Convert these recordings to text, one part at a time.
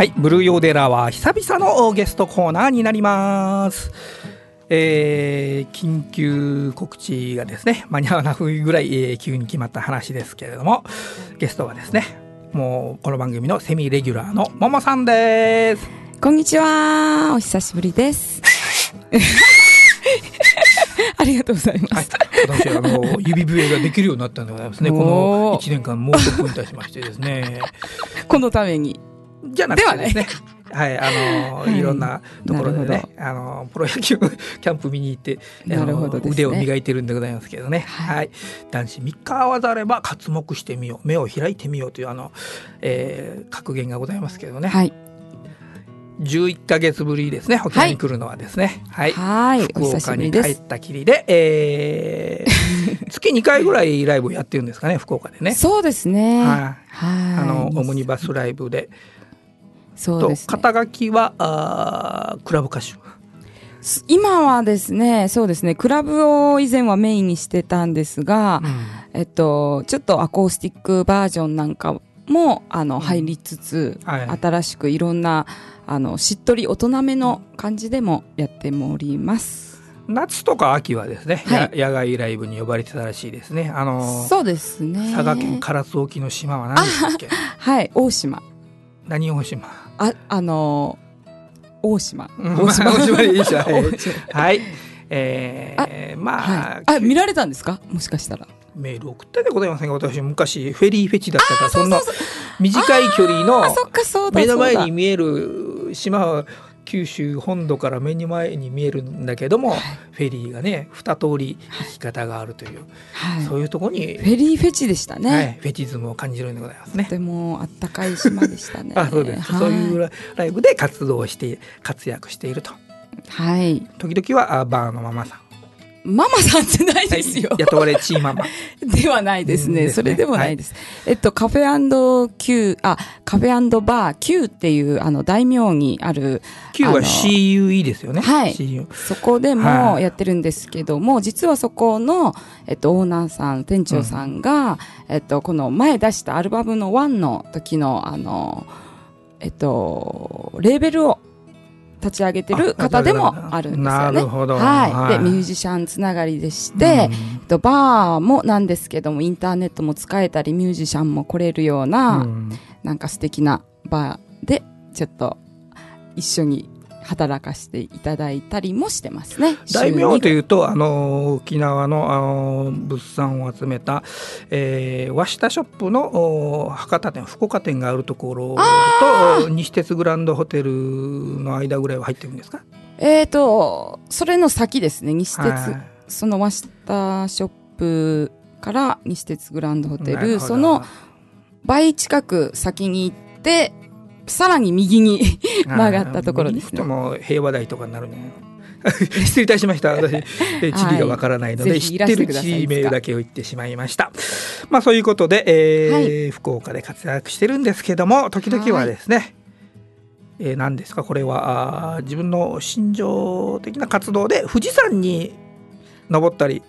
はい、ブルーヨーデラは久々のゲストコーナーになります。えー緊急告知がですね、間に合わないぐらい、えー急に決まった話ですけれども、ゲストはですね、もうこの番組のセミレギュラーのももさんです。こんにちは。お久しぶりです。ありがとうございまはいす。、私あの指笛ができるようになったんでございますね。こおのー1年間猛特いたしましてですね。このために。じゃなくてですね。はい、あの、はいい、ろんなところでね、あの、プロ野球キャンプ見に行って、あのなるほど腕を磨いてるんでございますけどね。は。はいい男子3日合わざれば活目してみよう、目を開いてみようという、あの、えー格言がございますけどね。はい。11ヶ月ぶりですね、沖縄に来るのはですね。はい。はい。お福岡。に帰ったきりで、えー 月2回ぐらいライブをやってるんですかね、福岡でね。そうですね。はい。はい。あの、オムニバスライブで。とそうです、ね。肩書きはあークラブ歌手今はですね、そうですね、クラブを以前はメインにしてたんですが、えっと、ちょっとアコースティックバージョンなんかも、あの、入りつつ、はい新しくいろんな、あの、しっとり大人めの感じでもやっております。夏とか秋はですね、はいや野外ライブに呼ばれてたらしいですねあのそうですね。佐賀県唐津沖の島は何でしたっけ？はい、大島。何大島？あ、あの大島。うん大島。まあ大いいでしょはいえー、まあ、はい。あ、見られたんですか？もしかしたら。メール送ったでございませんが私昔フェリーフェチだったからそんな短い距離の目の。前に見える島は九州本土から目の前に見えるんだけども、フェリーがね二通り行き方があるという、はい。そういうところに、フェリーフェチでしたね。はい、フェチズムを感じるんでございますねと。てもあったかい島でしたね。あそうです、はいそういうラライブで活動して活躍しているとはい。時々はあバーのママさん、ママさんじゃないですよ。雇われチーママ。ではないですね。それでもないです。えっと、カフェ &Q、あ、カフェバー Q っていう、あの、大名にある、Q は CUE ですよね。はい。そこではい。もやってるんですけども、実はそこの、えっと、オーナーさん、店長さんが、えっと、この前出したアルバムの1の時の、あの、えっと、レーベルを立ち上げてる方でもあるんですよね。なるほど。はい。はい。で、ミュージシャンつながりでして、えっと、バーもなんですけども、インターネットも使えたり、ミュージシャンも来れるような、うん。なんか素敵なバーで、ちょっと一緒に働かせていただいたりもしてますね。大名とう。いうとあの沖縄のあの物産を集めた、えー、和下ショップのお博多店福岡店があるところと西鉄グランドホテルの間ぐらいは入ってるんですか？えっ、と、それの先ですね、西鉄。はいその和下ショップから西鉄グランドホテル、その倍近く先に行って、さらに右に曲がったところですねとも平和台とかになるね。失礼いたしました。私、え地理がわからないので、ぜひいら知ってる地名だけを言ってしまいました。まあそういうことで、えーは福岡で活躍してるんですけども、時々はですね、えー何ですかこれは自分の心情的な活動で富士山に登ったり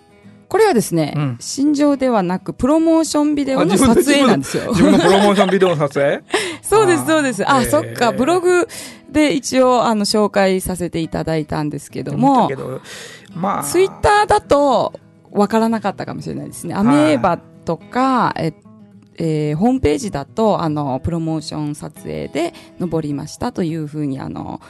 これはですね、うん。心情ではなく、プロモーションビデオの撮影なんですよ。自分のプロモーションビデオの撮影？そうです、そうです。あ、へーそっか、ブログで一応、あの、紹介させていただいたんですけどもどまあ。ツイッターだと、わからなかったかもしれないですね。アメーバとか、ええーホームページだと、あの、プロモーション撮影で登りましたというふうに、あの、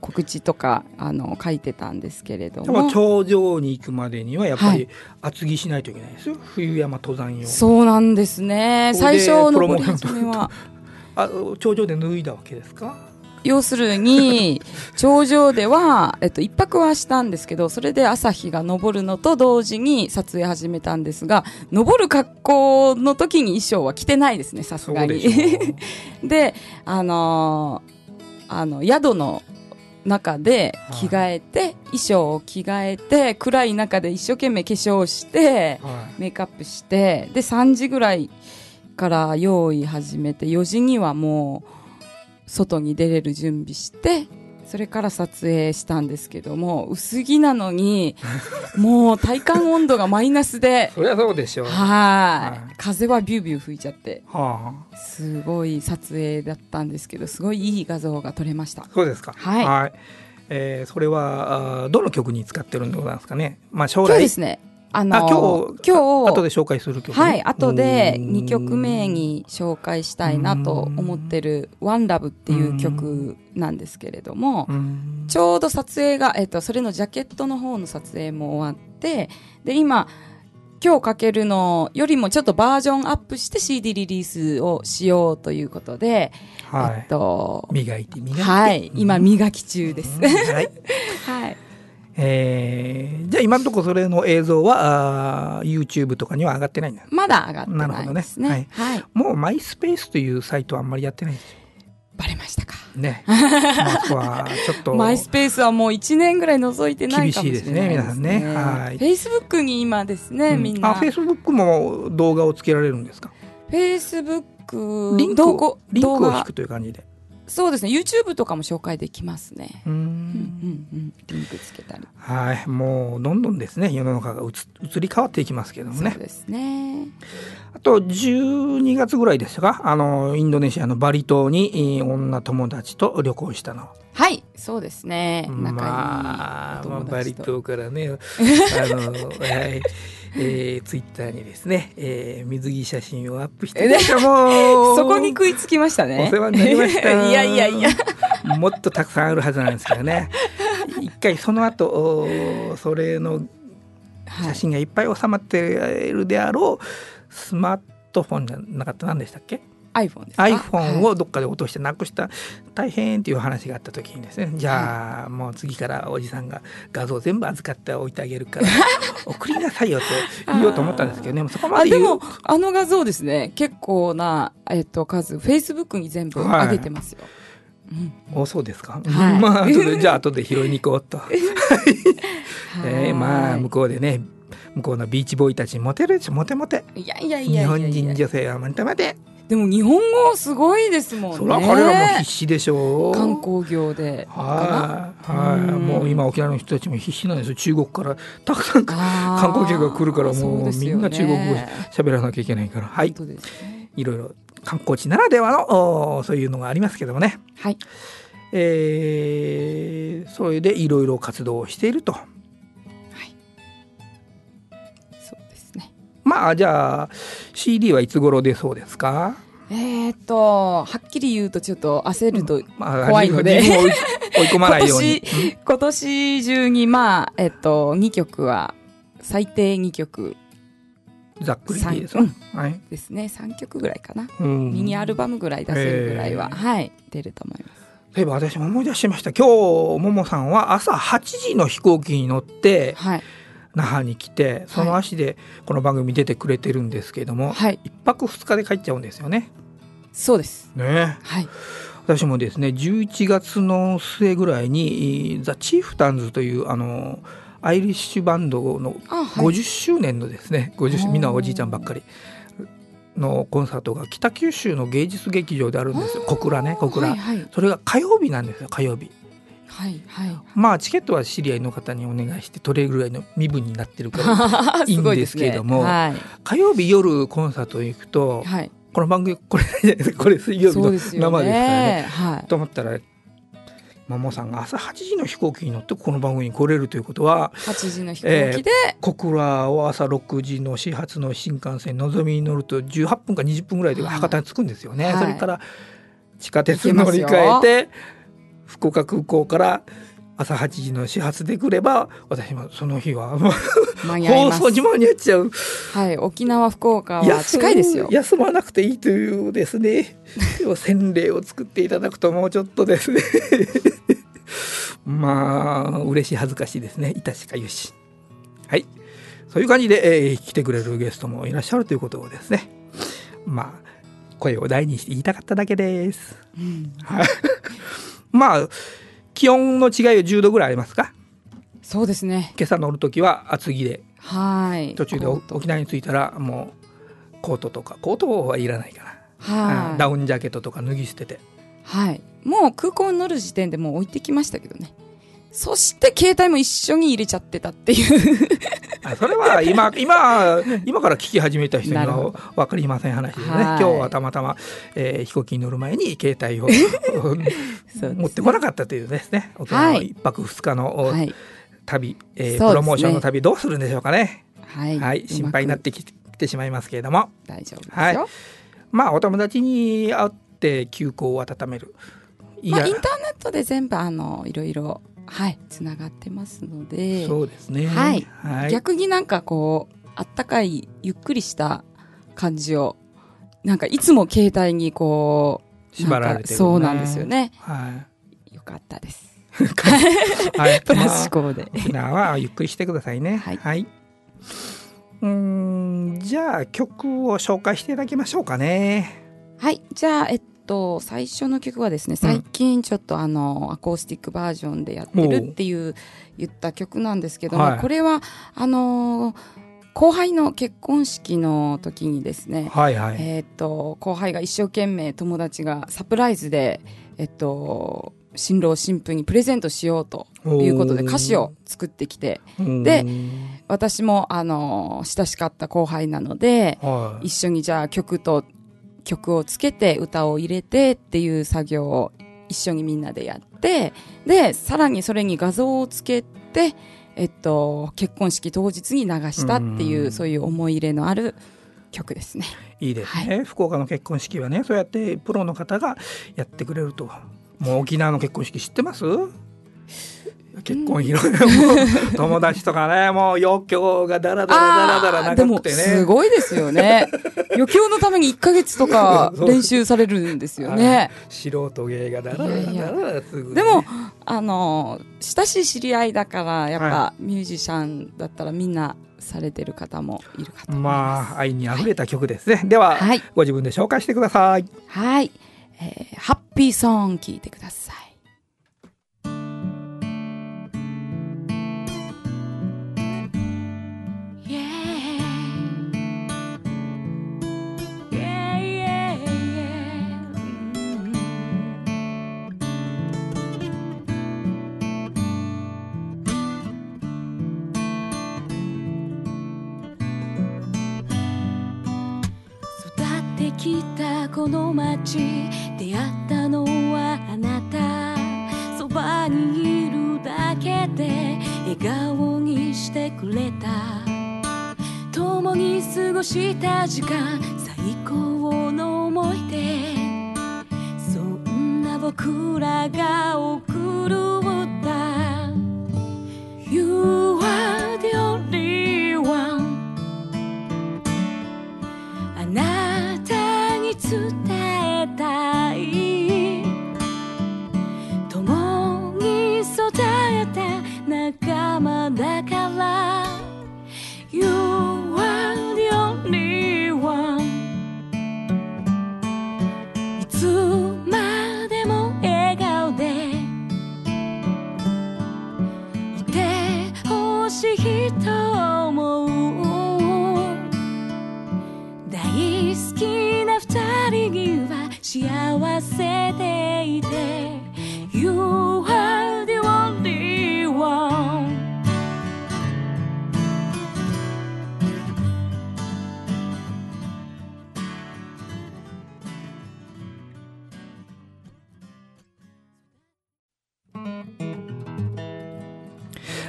告知とか、あの、書いてたんですけれどでもも。頂上に行くまでにはやっぱりはい厚着しないといけないですよ冬山登山用そうなんですね。最初プロモ登り始めは。あ頂上で脱いだわけですか？要するに、頂上では、えっと、一泊はしたんですけど、それで朝日が昇るのと同時に撮影始めたんですが、登る格好の時に衣装は着てないですね、さすがに。で、あのーあの、宿の中で着替えて、衣装を着替えて、暗い中で一生懸命化粧して、う、はメイクアップして、で、3時ぐらいから用意始めて、4時にはもう、外に出れる準備して、それから撮影したんですけども薄着なのにもう体感温度がマイナスでそりゃそうでしょう。ははい風はビュービュー吹いちゃってあ。すごい撮影だったんですけどすごいいい画像が撮れましたそうですか。はいえーそれは、どの曲に使ってるんでございますかね。まあ、将来。今日ですねあのあ、今日、今日後で紹介する曲、ね。はい、後でうん2曲目に紹介したいなと思ってる「OneLove」っていう曲なんですけれどもうんちょうど撮影が、えっと、それのジャケットの方の撮影も終わってで今今日かけるのよりもちょっとバージョンアップして CD リリースをしようということで、はいえっ。と磨いて磨いて。はい今磨き中です、うんはい。はいえーじゃあ今のところそれの映像はあー YouTube とかには上がってないんだ。まだ上がってなるほどねないですねはい、もうマイスペースというサイトはあんまりやってないんですよ。バレましたか？ね。まあ、ちょっと。マイスペースはもう1年ぐらい覗いてないかもしれないですね。厳しいですね皆さんねはいフェイスブックに今ですね、うんみんな。あ、Facebook も動画をつけられるんですか？フェイスブックリンクリンクを引くという感じで。そうですね。YouTube とかも紹介できますね。うんうんん。うん。リンクつけたり。はい。もう、どんどんですね、世の中が移り変わっていきますけどもねそう。ですね。あと、12月ぐらいでしたか？あの、インドネシアのバリ島に、えー女友達と旅行したの。はい、そうですね。仲いいまあ、おまあ。バリ島からね、あの、はい。えー、ツイッターにですね、えー、水着写真をアップしてました もうそこに食いつきましたね。お世話になりました。いやいやいや。もっとたくさんあるはずなんですけどね。一回その後、おそれのはい。写真がいっぱい収まっているであろう、スマートフォンじゃなかった何でしたっけ？iPhone ですか？iPhone はい。をどっかで落としてなくした大変っていう話があった時にですねじゃあもう次からおじさんが画像全部預かって置いてあげるから 送りなさいよと言おうと思ったんですけどね。そこまあ、ででも、あの画像ですね、結構な、えっと、数、Facebook に全部上げてますよ。うん。おそうですか、はい。まあ後でじゃあ後で拾いに行こうと、えーまあはい向こうでね向こうのビーチボーイたちにモテるでしょモテモテ。いやいやい日やいやいや。本人女性はモテモテでも日本語すごいですもんね。そりゃ彼らも必死でしょ。う観光業で。はい、はい、うん。もう今沖縄の人たちも必死なんですよ。中国からたくさん観光客が来るからもうみんな中国語喋らなきゃいけないから。はい。ね。いろいろ観光地ならではのおそういうのがありますけどもね。はい。えー、それでいろいろ活動をしているとまあじゃあ CD はいつ頃出そうですか？えーっと、はっきり言うとちょっと焦ると、まあ怖いので。自分を追い追い込まないように。今今年中にまあ、えっと、2曲は、最低2曲。うんざっくりでいいです三はい、ですね。3曲ぐらいかな。うん。ミニアルバムぐらい出せるぐらいは、はい、出ると思います。そういえば私も思い出しました。今日ももさんは朝8時の飛行機に乗ってはい。那覇に来てその足でこの番組出てくれてるんですけども、はい。一泊二日で帰っちゃうんですよね。そうです。ねはい。私もですね11月の末ぐらいにザ・チーフタンズというあのアイリッシュバンドのあ、はい。50周年のですね、50周みんなおじいちゃんばっかりのコンサートが北九州の芸術劇場であるんですよ小倉ね小倉、はい、はい。それが火曜日なんですよ火曜日はい、はい。まあチケットは知り合いの方にお願いして取れるぐらいの身分になってるから いいんですけどもはい。火曜日夜コンサート行くとはい。この番組これこれ水曜日の生ですからねね。はい。と思ったらマモさんが朝8時の飛行機に乗ってこの番組に来れるということは8時の飛行機で、小倉を朝6時の始発の新幹線のぞみに乗ると18分か20分ぐらいで博多に着くんですよね、はいそれから地下鉄乗り換えて福岡空港から朝8時の始発で来れば私もその日は放送に間に合っちゃう。はい。沖縄、福岡は近いですよ。休まなくていいというですね。洗礼を作っていただくともうちょっとですね。まあ嬉しい恥ずかしいですね。いたしかゆし。はい。そういう感じで、えー来てくれるゲストもいらっしゃるということをですね。まあ声を大にして言いたかっただけです。うんまあ気温の違いは10度ぐらいありますか？そうですね。今朝乗る時は厚着ではい。途中で沖縄に着いたらもうコートとかコートはいらないかなはい。ダウンジャケットとか脱ぎ捨ててはい。もう空港に乗る時点でもう置いてきましたけどね。そして携帯も一緒に入れちゃってたっていう。あそれは 今今今から聞き始めた人には分かりません話ですね、はい。今日はたまたま、えー飛行機に乗る前に携帯を 持ってこなかったというですね。沖縄の一泊二日のはい。旅、えーね。プロモーションの旅どうするんでしょうかね。はい。はい、心配になってきてしまいますけれども。大丈夫ですよ。はい。まあお友達に会って休校を温める。いまあ、やインターネットで全部あのいろいろはいつながってますので、そうですね。はい。はい。逆になんかこうあったかいゆっくりした感じをなんかいつも携帯にこう縛られてる、ね、そうなんですよね。はい。よかったです。はい、プラス思考で、沖縄はゆっくりしてくださいね。はい。うーん、じゃあ曲を紹介していただきましょうかね。はい。じゃあえっと最初の曲はですね最近ちょっとあの、アコースティックバージョンでやってるっていう言った曲なんですけども、はい。これはあの後輩の結婚式の時にですね、はいはい。えーっと後輩が一生懸命友達がサプライズで、えっと、新郎新婦にプレゼントしようということで歌詞を作ってきてで私もあの親しかった後輩なのではい、一緒にじゃあ曲と曲をつけて歌を入れてっていう作業を一緒にみんなでやってでさらにそれに画像をつけて、えっと、結婚式当日に流したっていううんそういう思い入れのある曲ですね。いいですね、福岡の結婚式はね、そうやってプロの方がやってくれると。もう沖縄の結婚式知ってます？結婚披露もう友達とかね、もう余興がだらだらだらだら長くてね。すごいですよね。余興のために1ヶ月とか 練習されるんですよね。素人芸がだらだらだらすぐねでも、あの、親しい知り合いだから、やっぱミュージシャンだったらみんなされてる方もいるかとまあ愛にあふれた曲ですね。では、はい。ご自分で紹介してください。はい。えーハッピーソング聴いてください。出会ったのはあなた。そばにいるだけで笑顔にしてくれた。共に過ごした時間。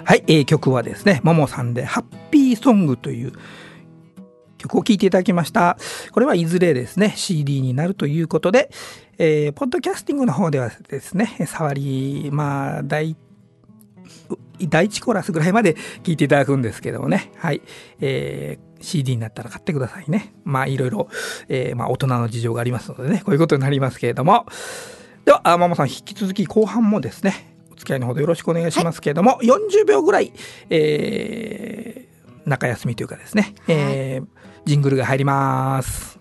はい、えー曲はですね、ももさんでハッピーソングという曲を聴いていただきました。これはいずれですね、CD になるということで、えーポッドキャスティングの方ではですね、触り、まあ、第、第1コーラスぐらいまで聴いていただくんですけどもね、はい、えー CD になったら買ってくださいね。まあ、いろいろ、えーまあ、大人の事情がありますのでね、こういうことになりますけれども。では、あママさん、引き続き後半もですね、付き合いのほどよろしくお願いしますけれども、40秒ぐらい、えー中休みというかですね、えージングルが入ります。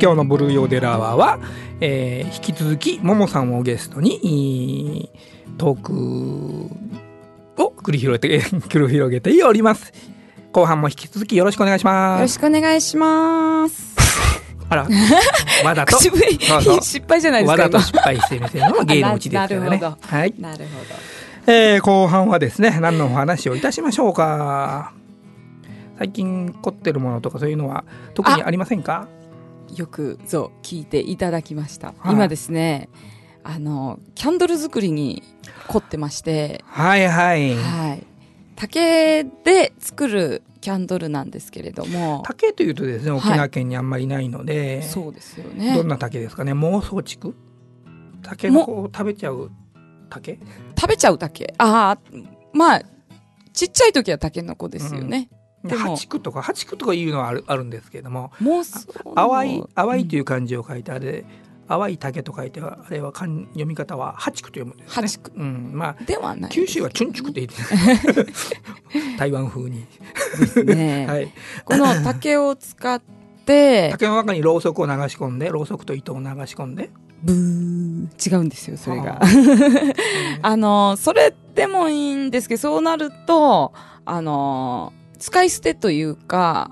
今日のブルーヨーデラワーは、えー引き続き、ももさんをゲストに、トークを繰り広げて、繰り広げております。後半も引き続きよろしくお願いしよろます。しくお願いします。あら、わざと。そうそう失敗じゃないですかわざと失敗してみせるのが芸のうちですからね。はい。今なるほえー後半はですね、何のお話をいたしましょうか。最近凝ってるものとかそういうのは特にありませんか？ど。よくぞ聞いていただきました。はい今ですね、あの、キャンドル作りに凝ってまして、はいはい。はい。竹で作るキャンドルなんですけれども、竹というとですね、はい沖縄県にあんまりないので、そうですよねどん。な竹ですかね？妄想竹？竹のこう食べちゃう竹？食べちゃう竹。ああ、まあ、ちっちゃい時はタケノコですよね。八竹とか八竹とかいうのはあるあるんですけれども淡い淡いという漢字を書いてあれ、淡い竹と書いてあれは漢読み方は八竹と読むんですね。八竹うん。まあではない九州はチュンチュクって言って 台湾風に、ね。はい、この竹を使って、竹の中にろうそくを流し込んでろうそくと糸を流し込んで。ブー、違うんですよ、それが。あ。あの、それでもいいんですけど、そうなると、あの、使い捨てというか、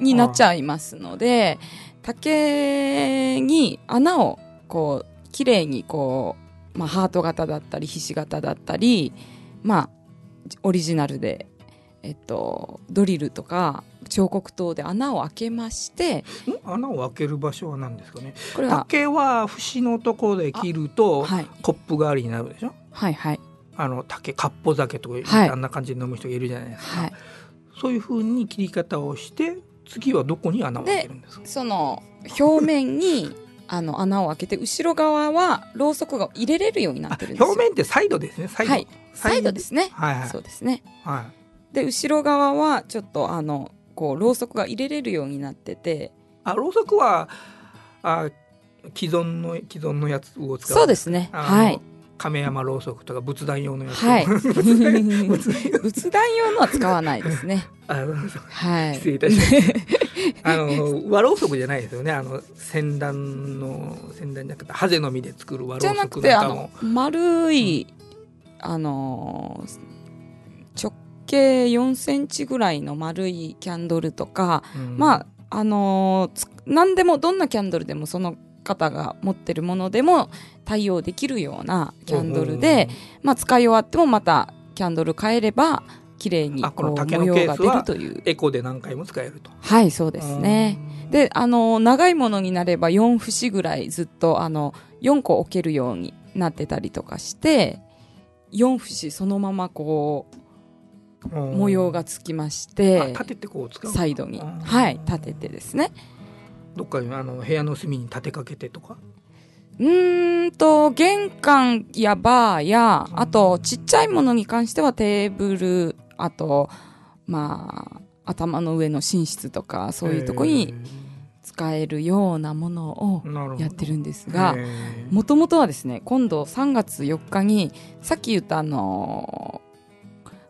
になっちゃいますので、竹に穴を、こう、綺麗にこう、まあ、ハート型だったり、ひし形だったり、まあ、オリジナルで、えっと、ドリルとか、彫刻刀で穴を開けまして、ん？穴を開ける場所は何ですかね？これは、竹は節のところで切るとはい、コップ代わりになるでしょ？はい、はい、あの竹かっぽ酒とか、はい。あんな感じで飲む人がいるじゃないですか、はい。そういうふうに切り方をして次はどこに穴を開けるんですか？その表面に あの穴を開けて後ろ側はろうそくが入れれるようになあってる表面ってサイドですねサイド、はい。サイド。ですね、はいはい。そうですね。はい。で後ろ側はちょっとあのこうろうそくが入れれるようになってて。あろうそくはあ既存の既存のやつを使う。そうですね。はい亀山ろうそくとか仏壇用のやつ。はい。仏壇用の。は使わないですね。あそう。そうはい。失礼いたしました。あの和ろうそくじゃないですよね。あの先端の先端じゃなくてハゼの実で作る和ろうそくなんかも。の丸い、あのー直径4センチぐらいの丸いキャンドルとか、うん。まあ、あのーつ何でも、どんなキャンドルでもその方が持ってるものでも対応できるようなキャンドルで、まあ、使い終わってもまたキャンドル変えれば、綺麗にあこの模様が出るという。エコで何回も使えると。はい、そうですね。で、あのー長いものになれば4節ぐらいずっと、あの、4個置けるようになってたりとかして、4節そのままこう、うん。模様がつきましあて、立ててこう使うサイドに、うん。はい、立ててですね。どっかにあの部屋の隅に立てかけてとか？うーんと、玄関やバーや、あと、ちっちゃいものに関してはテーブル、あと、まあ、頭の上の寝室とか、そういうとこに使えるようなものをやってるんですが、もともとはですね、今度3月4日に、さっき言ったあのー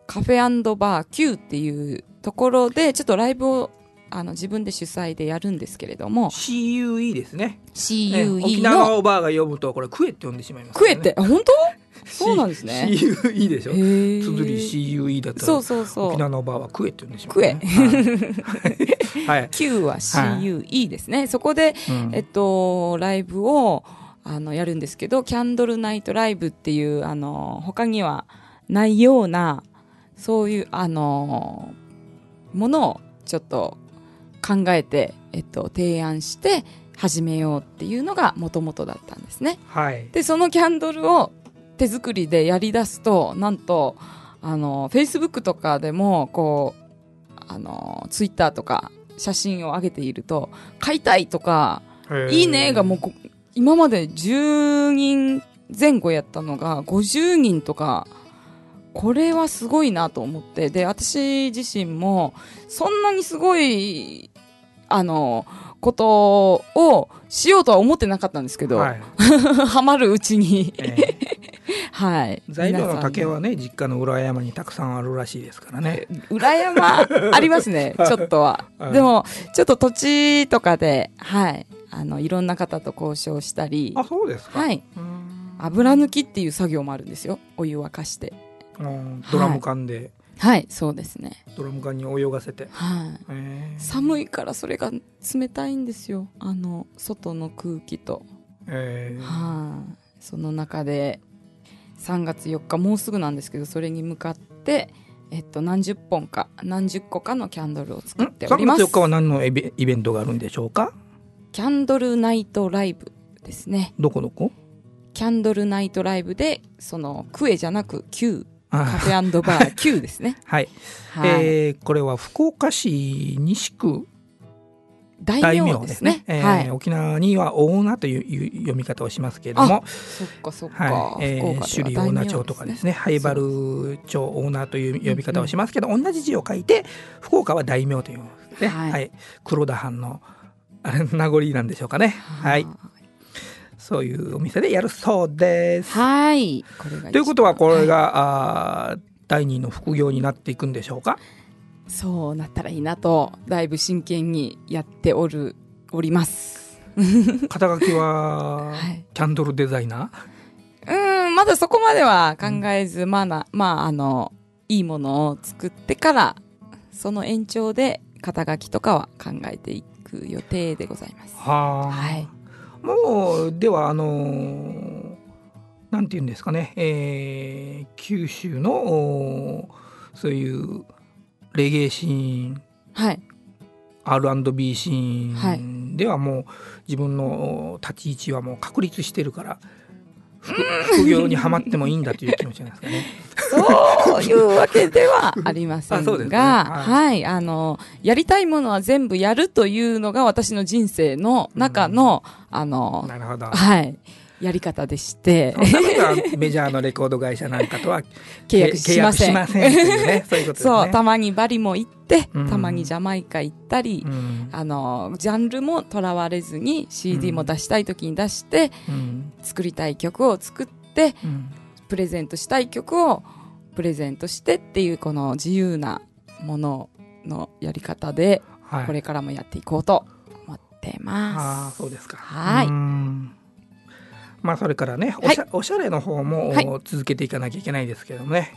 カフェバー Q っていうところで、ちょっとライブをあの自分で主催でやるんですけれども、CUE ですね。ね CUE 沖縄の、おばあが呼ぶとこれクエって呼んでしまいますクエって、あ本当？そうなんですね。CUE でしょ？へー。綴り CUE だったらそうそうそう。沖。縄のおばあはクエって呼んでしまう、クエね、はい、はい。Q は CUE ですね。そこで、うん。えっと、ライブを、あの、やるんですけど、キャンドルナイトライブっていう、あの、他にはないような、そういう、あの、ものをちょっと考えて、えっと、提案して始めようっていうのが元々だったんですね。はい。で、そのキャンドルを手作りでやり出すと、なんと、あの、Facebook とかでも、こう、あの、Twitter とか写真を上げていると、買いたいとか、いいねがもうこ、今まで10人前後やったのが50人とか、これはすごいなと思って、で、私自身も、そんなにすごい、あの、ことをしようとは思ってなかったんですけど、はい ハマるうちにえ はい。材料の竹はね、実家の裏山にたくさんあるらしいですからね。裏山？ありますね、ちょっとははい。でも、ちょっと土地とかで、はい。あの、いろんな方と交渉したり、あ、そうですか。はい。油抜きっていう作業もあるんですよ。お湯沸かして。うんドラム缶で、はい、そうですね。ドラム缶に泳がせて。はい。えー寒いからそれが冷たいんですよ。あの、外の空気と。えーはい。その中で、3月4日、もうすぐなんですけど、それに向かって、えっと、何十本か、何十個かのキャンドルを作っており3ます。月4日は何のイベイベントがあるんでしょうか？キャンドルナイトライブですね。どこどこ？キャンドルナイトライブで、その、クエじゃなく、Q、カあフェバー Q ですね。はい、はい。えーこれは福岡市西区大大名でね名ですすね。。えーはい。沖縄には大名といういう読み方をしますけれども、そっかそっか。はいえー、首里大名町とかですね。ね、灰原町オーナーという呼び方をしますけど、同じ字を書いて、福岡は大名という、ねはいはい、黒田藩のあれ名残なんでしょうかね。はい、そういうお店でやるそうです。はい。ということは、これはいが、あー第二の副業になっていくんでしょうか？そうなったらいいなと、だいぶ真剣にやっておる、おります。肩書きは、はい。キャンドルデザイナうーん、まだそこまでは考えず、まあな、まあ、あの、いいものを作ってから、その延長で肩書きとかは考えていく予定でございます。ー。はあ。はい。もう、では、あのーなんて言うんですかね、えー九州の、そういうレゲエシーン、はい。R&B シーはいンではもう自分のお立ち位置はもう確立してるから、副副業にはまってもいいんだという気持ちなんですかね。そういうわけではありません あそうですね。が、はい。はい、あの、やりたいものは全部やるというのが私の人生の中の、あの、なるほど。はい、やり方でして。メジャーのレコード会社なんかとは 契約しません。せんね、そうね。たまにバリも行って、うん。たまにジャマイカ行ったり、うん。あの、ジャンルもとらわれずに CD も出したい時に出して、うん。作りたい曲を作って、うん。プレゼントしたい曲をプレゼントしてっていうこの自由なもののやり方で、はいこれからもやっていこうと思ってああ、ます。そうですか。はいうんまあ、それからね、おはいしゃ,、おしゃれの方も、続けていかなきゃいけないですけどもね。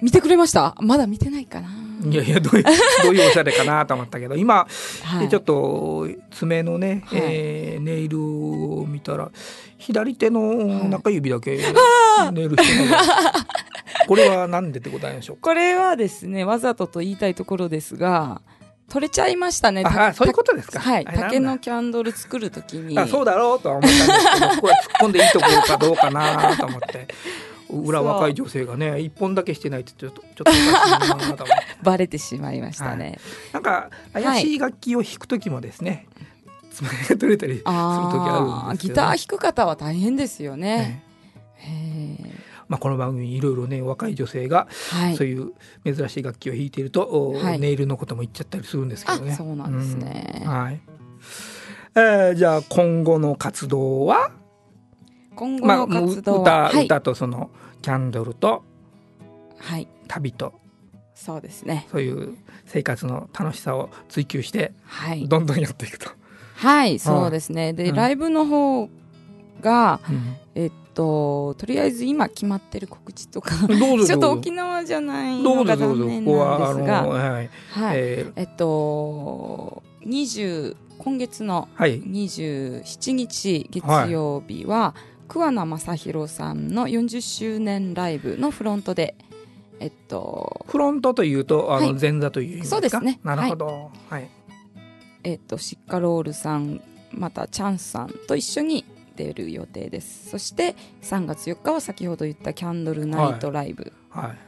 見てくれました？まだ見てないかな。いやいや、どういう、どういうおしゃれかなと思ったけど、今、はい、ちょっと爪のね、はいえーネイルを見たら、左手の中指だけ ネイルしてます。これは何ででございましょうか？これはですね、わざとと言いたいところですが、取れちゃいましたね。たああ、そういうことですか？はい。竹のキャンドル作るときに。あそうだろうとは思ったんですけど、ここは突っ込んでいいところかどうかなと思って。裏若い女性がね、一本だけしてないってちょっと、ちょっと。バレてしまいましたね。なんか、怪しい楽器を弾くときもですね、爪が取れたりする時あるんですけど、ギター弾く方は大変ですよね。ね。まあ、この番組いろいろね、若い女性が、はいそう。いう珍しい楽器を弾いていると、おはいネイルのことも言っちゃったりするんですけあどね。、そうなんですね。うんはい。えーじゃあ今後の活動は、今後まあ、の活動歌、は、はい。歌とそのキャンドルとはい。旅とそうですね。そういう生活の楽しさを追求してはい。どんどんやっていくと。はい、そうですね。で、うんライブの方が、うんえっと、とりあえず今決まってる告知とか、ちょっと沖縄じゃないどのが。残念なんですが、はい、はい。えーえっと、20、今月のはい27日月曜日は、桑名正宏さんの40周年ライブのフロントで、えっと、フロントというとあのはい前座という意味ですか？そうですねなるほど。はい。えっと、シッカロールさん、またチャンスさんと一緒に出る予定です。そして3月4日は先ほど言ったキャンドルナイトライブ。はい。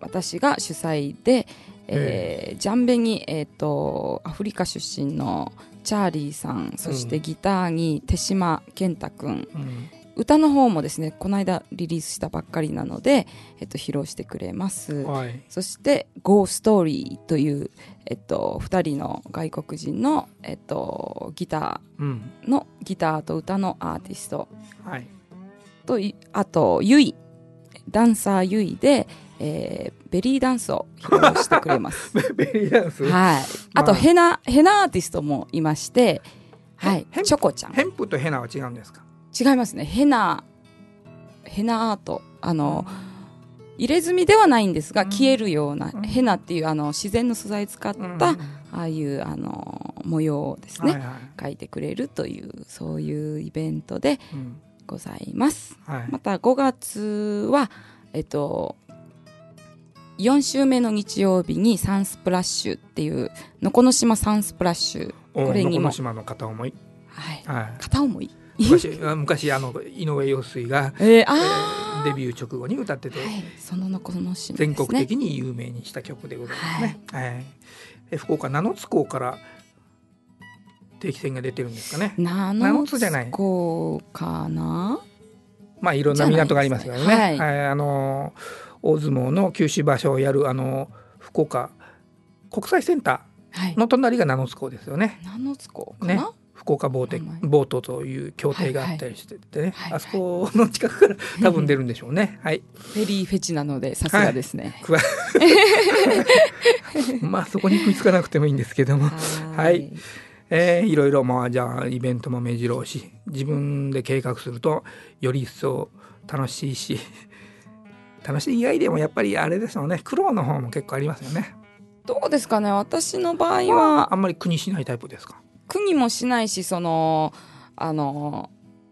私が主催で、えージャンベに、えっとアフリカ出身のチャーリーさんそしてギターに手島健太くんうん歌の方もですねこの間リリースしたばっかりなので、えっと、披露してくれます、はい。そして「Go Story」という、えっと、2人の外国人の、えっと、ギタうん。ーのギターと歌のアーティスト。はい。といあとゆいダンサーゆいで、えーベリーダンスを披露してくれます。ベリーダンス、はい。あとまあ。ヘナヘナアーティストもいましてはい。チョコちゃん。ヘンプとヘナは違うんですか？違いますね。ヘナヘナアート。あの入れ墨ではないんですが、うん。消えるような、うん。ヘナっていうあの自然の素材使った、うん。ああいうあの模様をですね、はいはい。描いてくれるというそういうイベントでうん。ございます。はい。また5月はえっと4週目の日曜日にサンスプラッシュっていうのこの島サンスプラッシュ。おこれにも。のこの島の片思い、はい。はい、片思い昔あ昔あの井上陽水が、えー、えあー。デビュー直後に歌ってて、ーはい。そののこのね。全国的に有名にした曲でございますね。はい。え福岡七津港から定期船が出てるんですかね。ナナノノツじゃないこうかな？まあいろんな港がありますよね。じゃないはい。あの大相撲の九州場所をやるあの福岡国際センタはい。ーの隣が七津港ですよね。ナノツコかな、ね福岡ボーテボートという協定があったりしててね、はいはい。あそこの近くから 多分出るんでしょうね。はい。フェリーフェチなのでさすがですね、くわ。まあそこに食いつかなくてもいいんですけども。はい。えーいろいろまあじゃあイベントも目白押し。自分で計画するとより一層楽しいし。楽しい以外でもやっぱりあれですよね。苦労の方も結構ありますよね。どうですかね。私の場合は。あんまり苦にしないタイプですか？苦にもしないしそのあの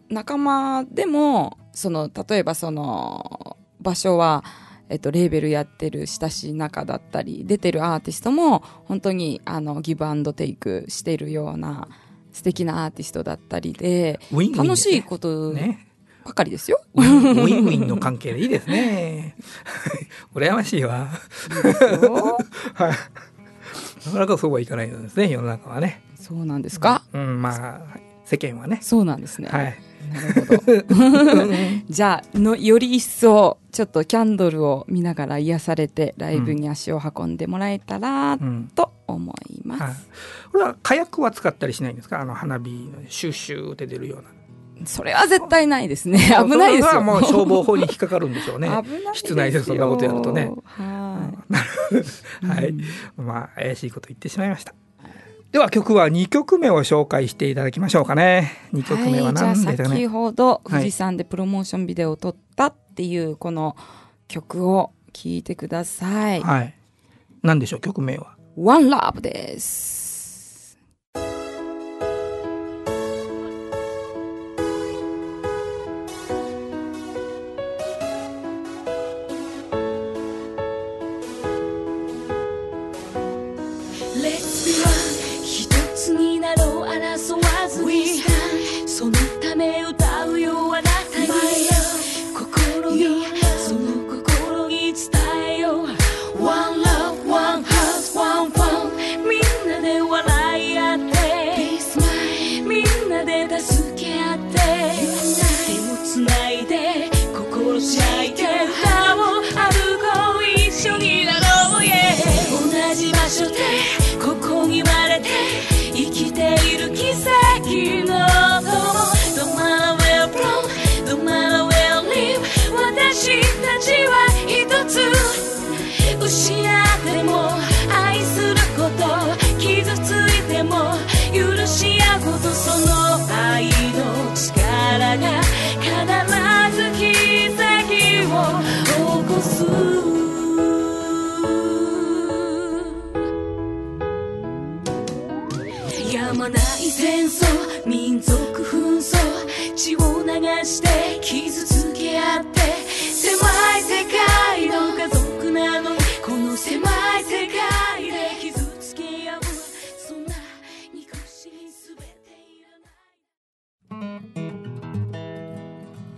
仲間でもその例えばその場所は、えっと、レーベルやってる親しい仲だったり出てるアーティストも本当にあのギブアンドテイクしてるような素敵なアーティストだったりでウィンウィン楽しいことね。ばかりですよ。ウィンウィンウィンの関係でいいですね。羨ましいわ。はいなかなかそうはいかないのですね世の中はね。そうなんですか、うんまあ世間はね。そうなんですね。はい。なるほど。じゃあの、より一層、ちょっとキャンドルを見ながら癒されて、ライブに足を運んでもらえたら、うんと思います。はい、これは火薬は使ったりしないんですか？あの花火のシューシューって出るようなそれは絶対ないですね。危ないですよ。もう消防法に引っかかるんでしょうね 危ない。室内でそんなことやるとねははい、うんまあ怪しいこと言ってしまいましたでは曲は2曲目を紹介していただきましょうかね2い。曲目は何ですかね、先ほど、はい富士山でプロモーションビデオを撮ったっていう、この曲を聴いてください。はい何でしょう曲名は？One Love です。その愛の力が必ず奇跡を起こすやまない戦争民族紛争血を流して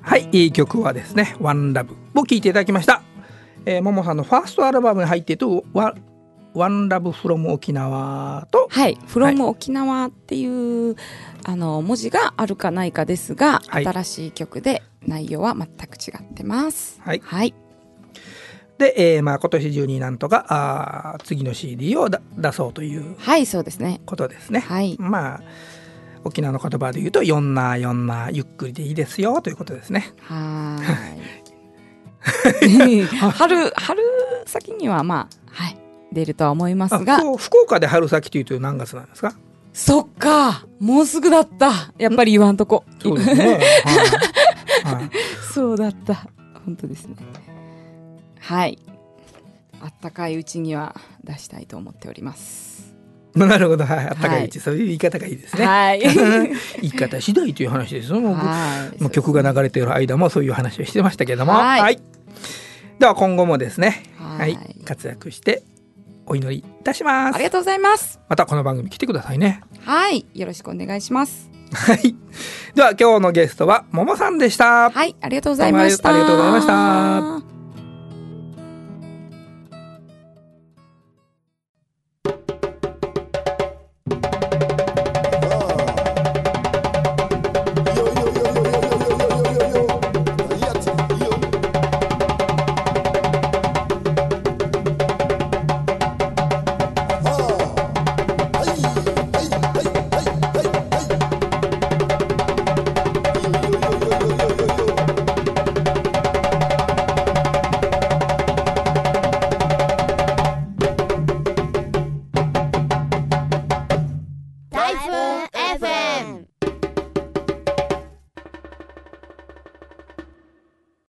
はいいい曲はですね「OneLove」を聴いていただきました、えー、ももさんのファーストアルバムに入っている「ワワンラブフロム沖縄とはい。from 沖縄っていう、あの、文字があるかないかですが、はい新しい曲で内容は全く違ってます。はいはい。で、えーまあ、今年中になんとかあー次の CD をだ出そうというはい、そうですね。ことですね。はい。まあ沖縄の言葉で言うと、よんなよんな、ゆっくりでいいですよ、ということですね。はーい。春、春先にはまあ、はい、出るとは思いますあが、福岡で春先というと何月なんですか？そっかもうすぐだったやっぱり言わんとこ。そうですね。はい。はい そうだった。本当ですね。はい。あったかいうちには出したいと思っております。なるほど。はい。あったかいうち、そういう言い方がいいですね。はい。言い方次第という話ですよ。もう曲が流れている間もそういう話をしてましたけれども。はいはい。では今後もですね、ははいい。活躍してお祈りいたしますあり。がとうございます。またこの番組来てくださいね。はい。よろしくお願いします。はい。では今日のゲストはももさんでした。はい。ありがとうございました。ありがとうございました。